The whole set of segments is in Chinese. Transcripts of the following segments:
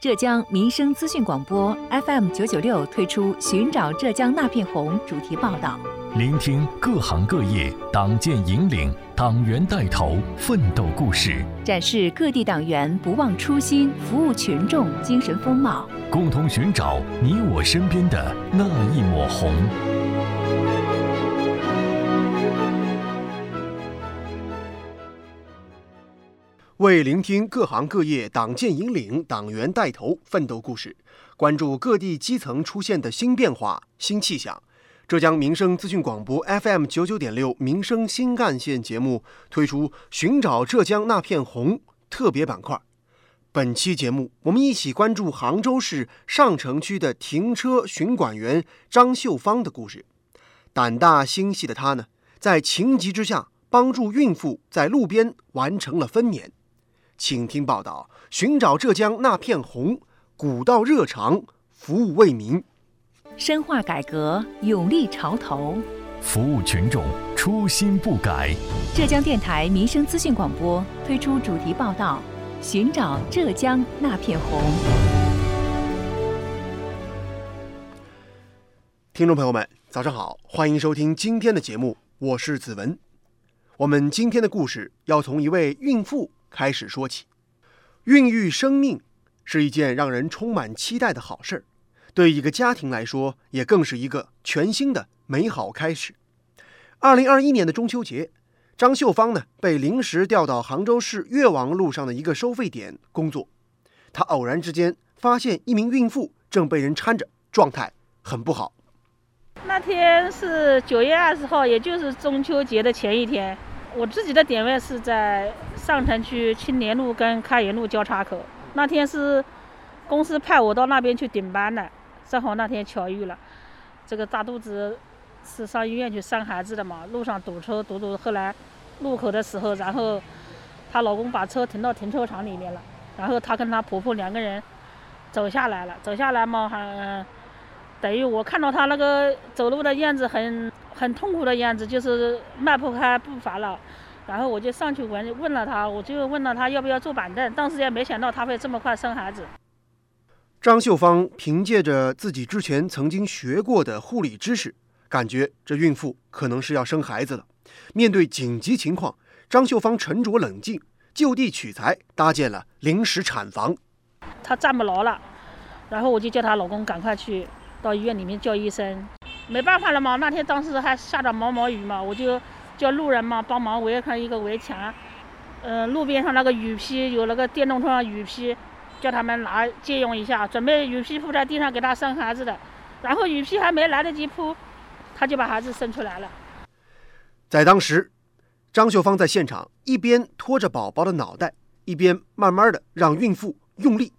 浙江民生资讯广播 FM 九九六推出“寻找浙江那片红”主题报道，聆听各行各业党建引领、党员带头奋斗故事，展示各地党员不忘初心、服务群众精神风貌，共同寻找你我身边的那一抹红。为聆听各行各业党建引领、党员带头奋斗故事，关注各地基层出现的新变化、新气象，浙江民生资讯广播 FM 九九点六民生新干线节目推出“寻找浙江那片红”特别板块。本期节目，我们一起关注杭州市上城区的停车巡管员张秀芳的故事。胆大心细的她呢，在情急之下，帮助孕妇在路边完成了分娩。请听报道：寻找浙江那片红，古道热肠，服务为民，深化改革，勇立潮头，服务群众，初心不改。浙江电台民生资讯广播推出主题报道：寻找浙江那片红。听众朋友们，早上好，欢迎收听今天的节目，我是子文。我们今天的故事要从一位孕妇。开始说起，孕育生命是一件让人充满期待的好事儿，对一个家庭来说，也更是一个全新的美好开始。二零二一年的中秋节，张秀芳呢被临时调到杭州市越王路上的一个收费点工作。她偶然之间发现一名孕妇正被人搀着，状态很不好。那天是九月二十号，也就是中秋节的前一天。我自己的点位是在上城区青年路跟开元路交叉口。那天是公司派我到那边去顶班的，正好那天巧遇了。这个大肚子是上医院去生孩子的嘛，路上堵车堵堵。后来路口的时候，然后她老公把车停到停车场里面了，然后她跟她婆婆两个人走下来了，走下来嘛还等于我看到她那个走路的样子很。很痛苦的样子，就是迈不开步伐了。然后我就上去问问了他，我就问了他要不要坐板凳。当时也没想到他会这么快生孩子。张秀芳凭借着自己之前曾经学过的护理知识，感觉这孕妇可能是要生孩子了。面对紧急情况，张秀芳沉着冷静，就地取材搭建了临时产房。她站不牢了，然后我就叫她老公赶快去到医院里面叫医生。没办法了嘛，那天当时还下着毛毛雨嘛，我就叫路人嘛帮忙围上一个围墙，嗯，路边上那个雨披有那个电动车雨披，叫他们拿借用一下，准备雨披铺在地上给他生孩子的，然后雨披还没来得及铺，他就把孩子生出来了。在当时，张秀芳在现场一边拖着宝宝的脑袋，一边慢慢的让孕妇用力，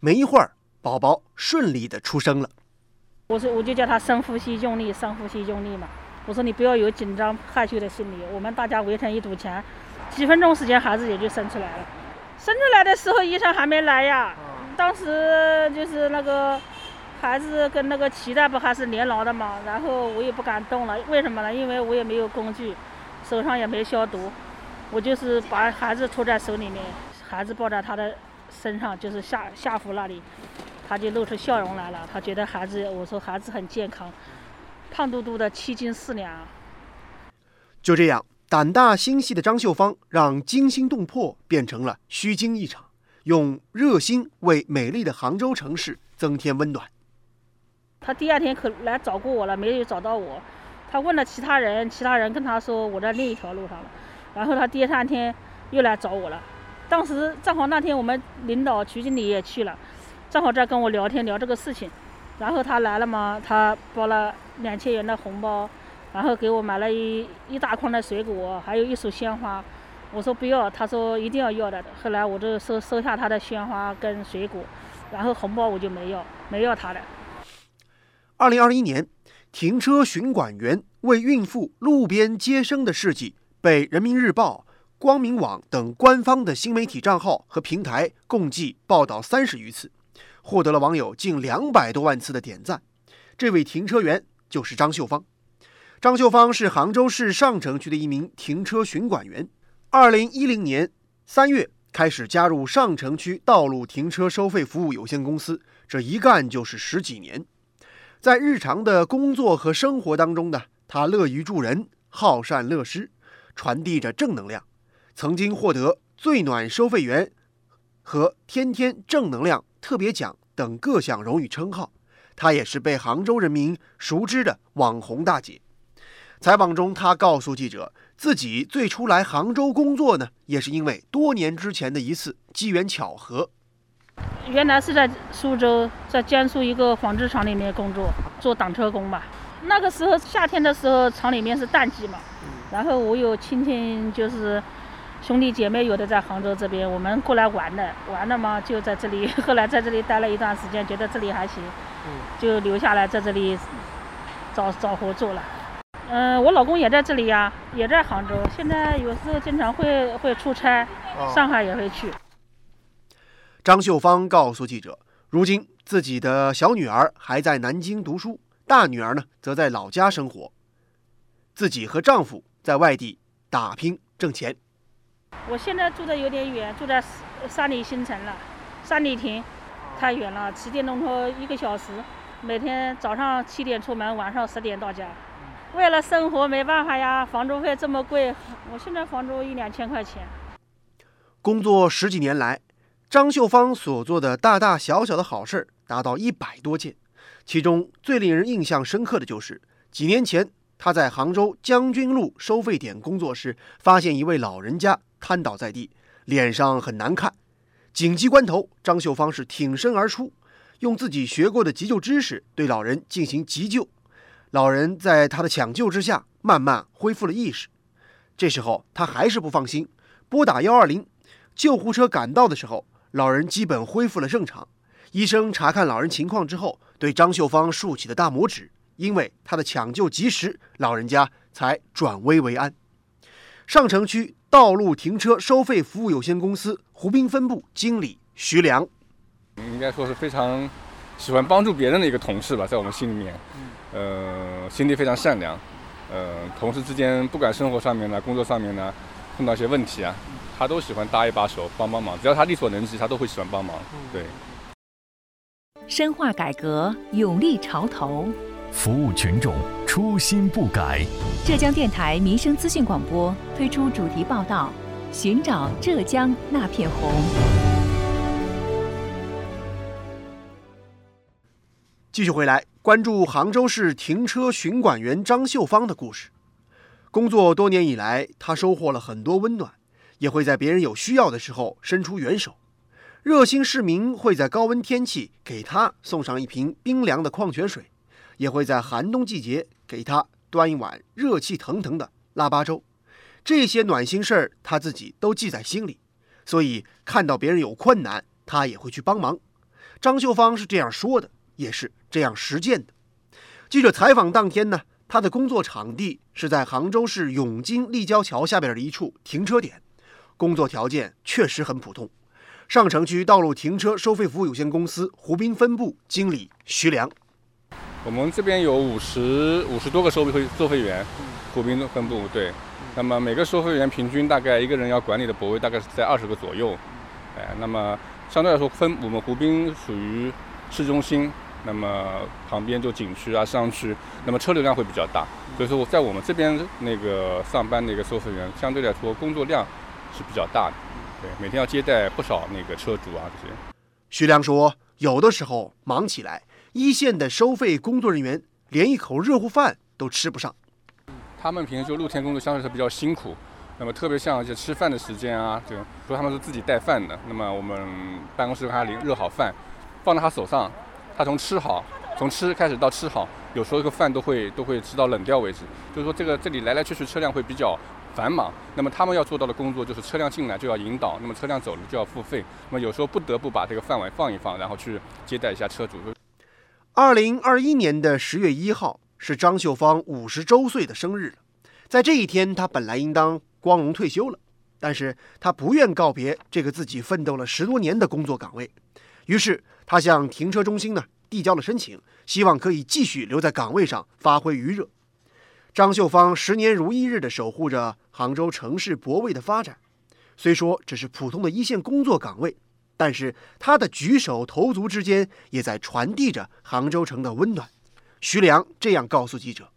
没一会儿，宝宝顺利的出生了。我说，我就叫他深呼吸，用力，深呼吸，用力嘛。我说你不要有紧张、害羞的心理。我们大家围成一堵墙，几分钟时间，孩子也就生出来了。生出来的时候，医生还没来呀。当时就是那个孩子跟那个脐带不还是连牢的嘛，然后我也不敢动了。为什么呢？因为我也没有工具，手上也没消毒。我就是把孩子托在手里面，孩子抱在他的身上，就是下下腹那里。他就露出笑容来了，他觉得孩子，我说孩子很健康，胖嘟嘟的七斤四两。就这样，胆大心细的张秀芳让惊心动魄变成了虚惊一场，用热心为美丽的杭州城市增添温暖。他第二天可来找过我了，没有找到我。他问了其他人，其他人跟他说我在另一条路上了。然后他第三天又来找我了，当时正好那天我们领导徐经理也去了。正好在跟我聊天聊这个事情，然后他来了嘛，他包了两千元的红包，然后给我买了一一大筐的水果，还有一束鲜花。我说不要，他说一定要要的。后来我就收收下他的鲜花跟水果，然后红包我就没要，没要他的。二零二一年，停车巡管员为孕妇路边接生的事迹，被人民日报、光明网等官方的新媒体账号和平台共计报道三十余次。获得了网友近两百多万次的点赞。这位停车员就是张秀芳。张秀芳是杭州市上城区的一名停车巡管员。二零一零年三月开始加入上城区道路停车收费服务有限公司，这一干就是十几年。在日常的工作和生活当中呢，他乐于助人，好善乐施，传递着正能量，曾经获得最暖收费员和天天正能量特别奖等各项荣誉称号。她也是被杭州人民熟知的网红大姐。采访中，她告诉记者，自己最初来杭州工作呢，也是因为多年之前的一次机缘巧合。原来是在苏州，在江苏一个纺织厂里面工作，做挡车工吧。那个时候夏天的时候，厂里面是淡季嘛。然后我有亲戚，就是兄弟姐妹，有的在杭州这边，我们过来玩的，玩的嘛，就在这里。后来在这里待了一段时间，觉得这里还行，就留下来在这里找找活做了。嗯，我老公也在这里呀，也在杭州。现在有时候经常会会出差，上海也会去。张秀芳告诉记者，如今自己的小女儿还在南京读书，大女儿呢则在老家生活，自己和丈夫在外地打拼挣钱。我现在住的有点远，住在三里新城了，三里亭，太远了，骑电动车一个小时，每天早上七点出门，晚上十点到家。为了生活没办法呀，房租费这么贵，我现在房租一两千块钱。工作十几年来，张秀芳所做的大大小小的好事达到一百多件，其中最令人印象深刻的就是几年前他在杭州将军路收费点工作时，发现一位老人家瘫倒在地，脸上很难看。紧急关头，张秀芳是挺身而出，用自己学过的急救知识对老人进行急救。老人在他的抢救之下，慢慢恢复了意识。这时候他还是不放心，拨打幺二零，救护车赶到的时候，老人基本恢复了正常。医生查看老人情况之后，对张秀芳竖起了大拇指，因为他的抢救及时，老人家才转危为安。上城区道路停车收费服务有限公司湖滨分部经理徐良，应该说是非常喜欢帮助别人的一个同事吧，在我们心里面。呃，心地非常善良，呃，同事之间不管生活上面呢，工作上面呢，碰到一些问题啊，他都喜欢搭一把手，帮帮忙。只要他力所能及，他都会喜欢帮忙。对。深化改革，勇立潮头，服务群众，初心不改。浙江电台民生资讯广播推出主题报道：寻找浙江那片红。继续回来。关注杭州市停车巡管员张秀芳的故事。工作多年以来，她收获了很多温暖，也会在别人有需要的时候伸出援手。热心市民会在高温天气给她送上一瓶冰凉的矿泉水，也会在寒冬季节给他端一碗热气腾腾的腊八粥。这些暖心事儿，他自己都记在心里，所以看到别人有困难，他也会去帮忙。张秀芳是这样说的。也是这样实践的。记者采访当天呢，他的工作场地是在杭州市永金立交桥下边的一处停车点，工作条件确实很普通。上城区道路停车收费服务有限公司湖滨分部经理徐良，我们这边有五十五十多个收费收费员，湖滨分部对。那么每个收费员平均大概一个人要管理的泊位大概是在二十个左右，哎，那么相对来说分我们湖滨属于市中心。那么旁边就景区啊、商区，那么车流量会比较大，所以说我在我们这边那个上班的一个收费员，相对来说工作量是比较大的，对，每天要接待不少那个车主啊这些。徐良说，有的时候忙起来，一线的收费工作人员连一口热乎饭都吃不上。他们平时就露天工作相对是比较辛苦，那么特别像一些吃饭的时间啊，就说他们是自己带饭的，那么我们办公室给他领热好饭，放在他手上。他从吃好，从吃开始到吃好，有时候这个饭都会都会吃到冷掉为止。就是说，这个这里来来去去车辆会比较繁忙。那么他们要做到的工作就是车辆进来就要引导，那么车辆走了就要付费。那么有时候不得不把这个饭碗放一放，然后去接待一下车主。二零二一年的十月一号是张秀芳五十周岁的生日了，在这一天，她本来应当光荣退休了，但是她不愿告别这个自己奋斗了十多年的工作岗位。于是，他向停车中心呢递交了申请，希望可以继续留在岗位上发挥余热。张秀芳十年如一日地守护着杭州城市泊位的发展。虽说只是普通的一线工作岗位，但是他的举手投足之间也在传递着杭州城的温暖。徐良这样告诉记者。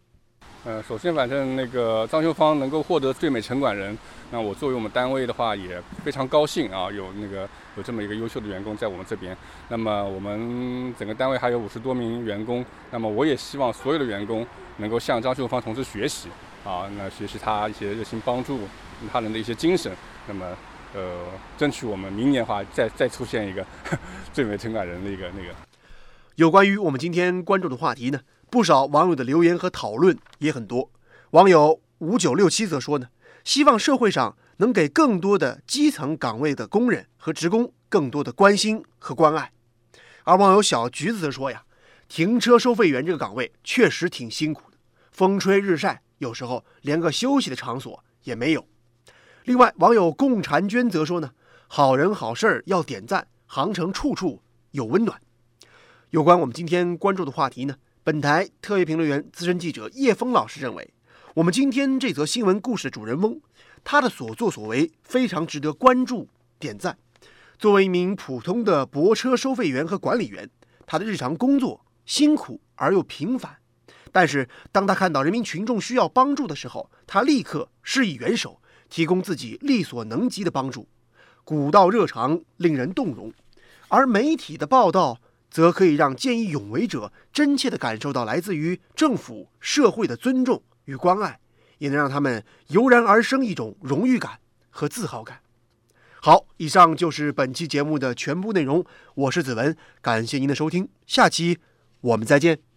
呃，首先，反正那个张秀芳能够获得最美城管人，那我作为我们单位的话也非常高兴啊，有那个有这么一个优秀的员工在我们这边。那么我们整个单位还有五十多名员工，那么我也希望所有的员工能够向张秀芳同志学习啊，那学习他一些热心帮助他人的一些精神。那么，呃，争取我们明年的话再再出现一个 最美城管人的一个那个。有关于我们今天关注的话题呢？不少网友的留言和讨论也很多。网友五九六七则说呢，希望社会上能给更多的基层岗位的工人和职工更多的关心和关爱。而网友小橘子则说呀，停车收费员这个岗位确实挺辛苦的，风吹日晒，有时候连个休息的场所也没有。另外，网友共婵娟则说呢，好人好事儿要点赞，杭城处处有温暖。有关我们今天关注的话题呢？本台特约评论员、资深记者叶峰老师认为，我们今天这则新闻故事的主人翁，他的所作所为非常值得关注、点赞。作为一名普通的泊车收费员和管理员，他的日常工作辛苦而又平凡，但是当他看到人民群众需要帮助的时候，他立刻施以援手，提供自己力所能及的帮助，古道热肠，令人动容。而媒体的报道。则可以让见义勇为者真切地感受到来自于政府、社会的尊重与关爱，也能让他们油然而生一种荣誉感和自豪感。好，以上就是本期节目的全部内容。我是子文，感谢您的收听，下期我们再见。